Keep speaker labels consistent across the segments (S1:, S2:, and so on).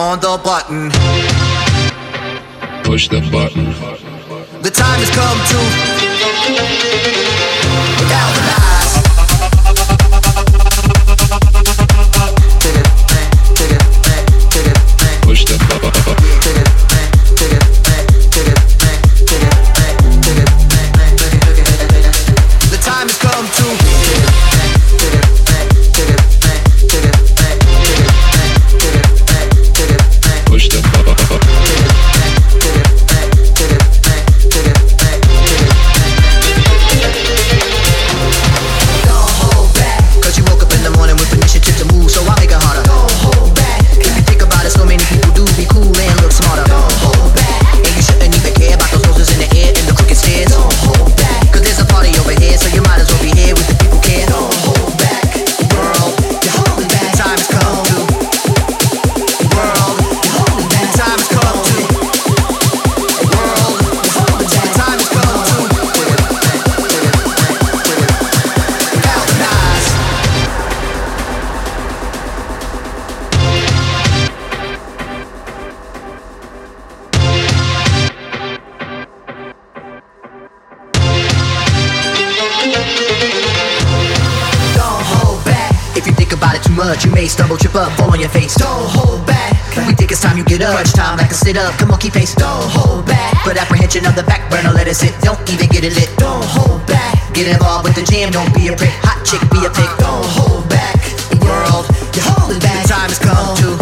S1: on the button.
S2: Push the button.
S1: The time has come to much, you may stumble, trip up, fall on your face. Don't hold back. We think it's time, you get up. Crunch time like a sit up. Come on, keep pace. Don't hold back. Put apprehension on the back burner, let it sit. Don't even get it lit. Don't hold back. Get involved with the jam, don't be a prick. Hot chick, be a pig. Don't hold back. World, you're holding back. The time has come to.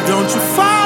S3: Be free. Come with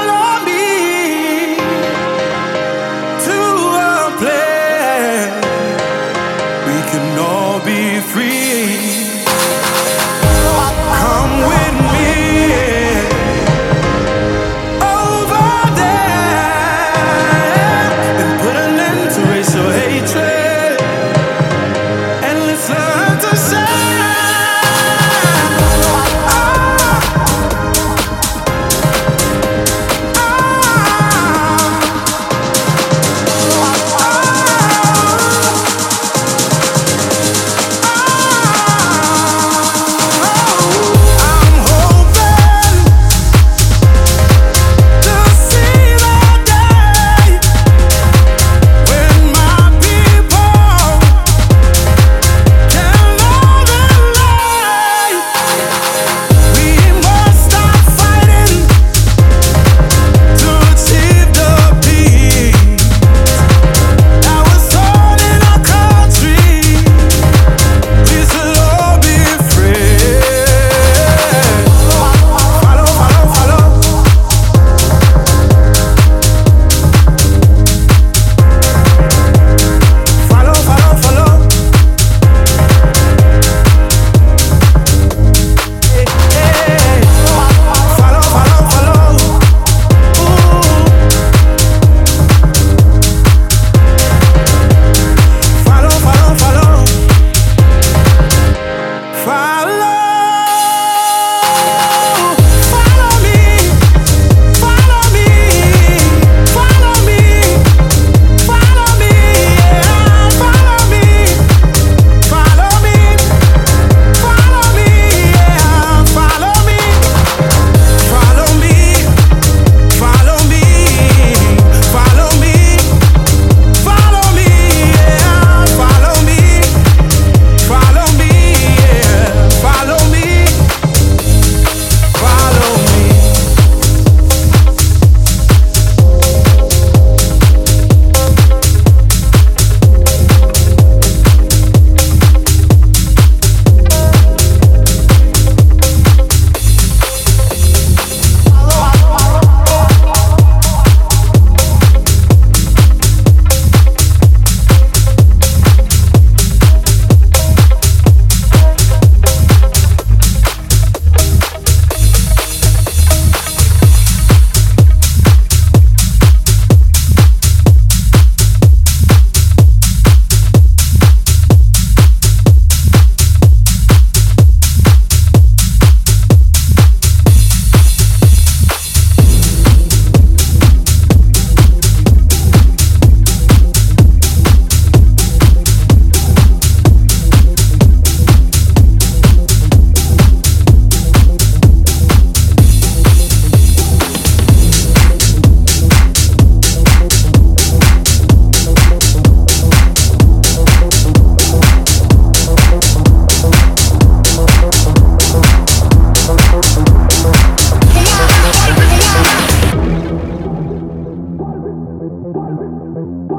S3: Bye.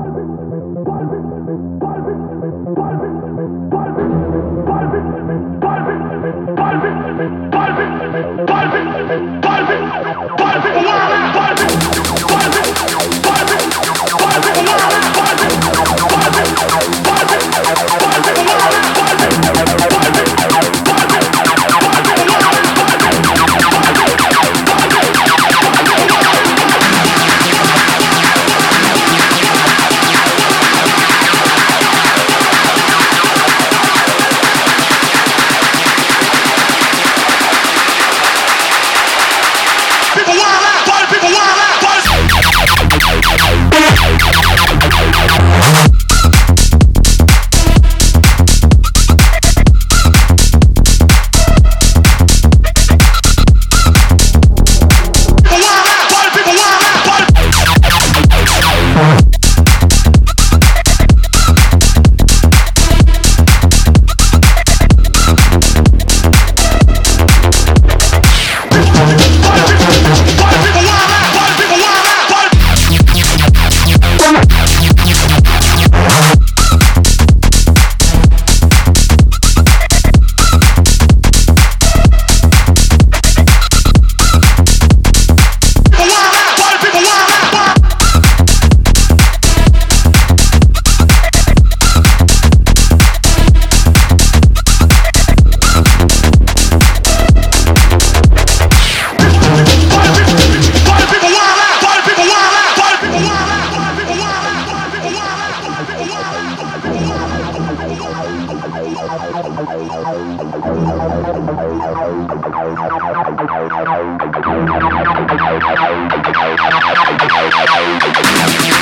S3: Don't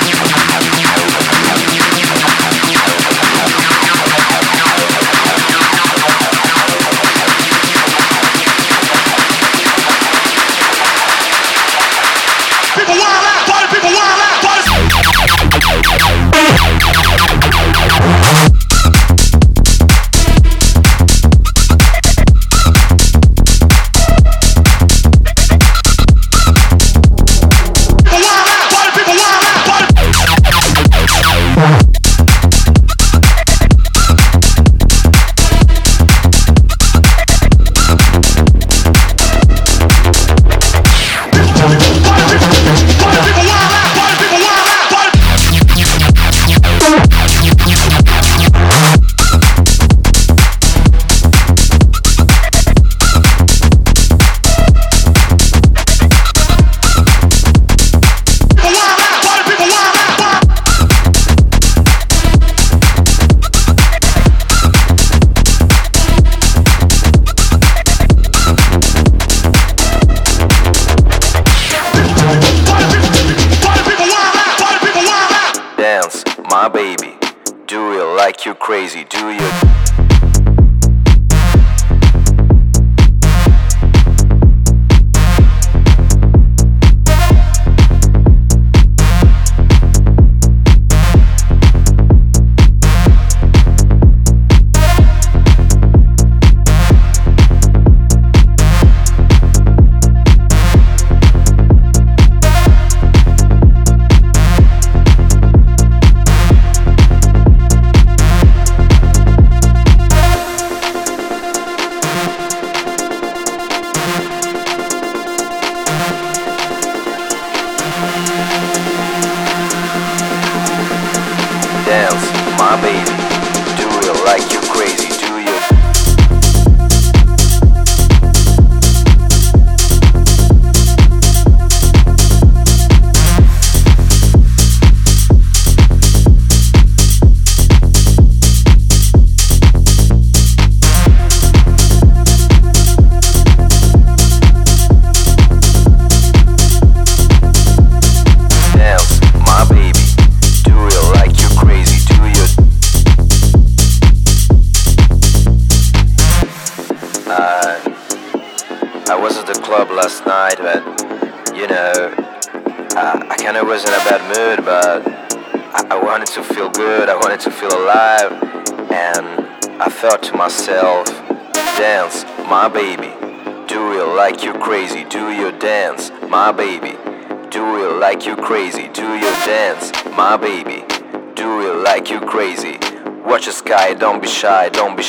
S3: be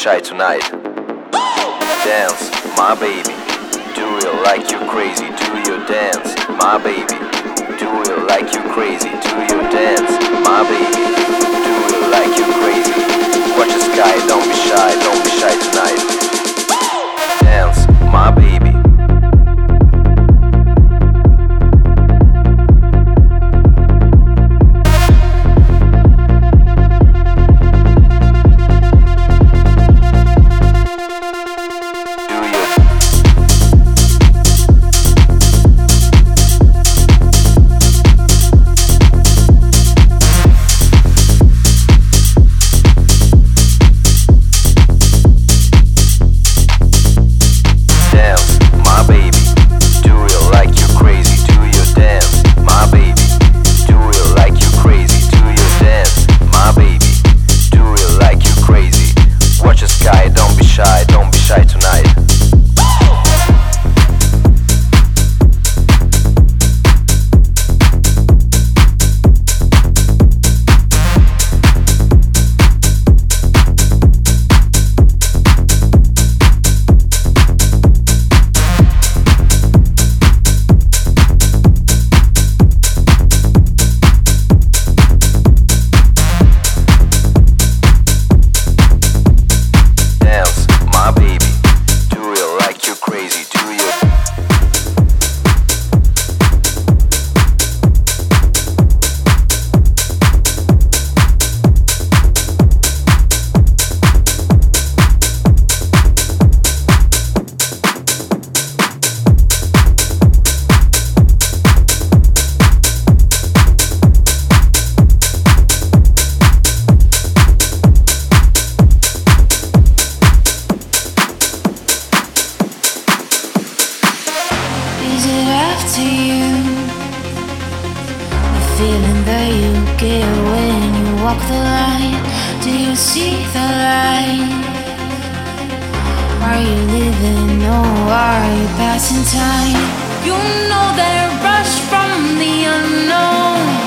S4: shy tonight.
S5: feeling that you get when you walk the line. Do you see the line? Are you living or are you passing time? You know that rush from the unknown.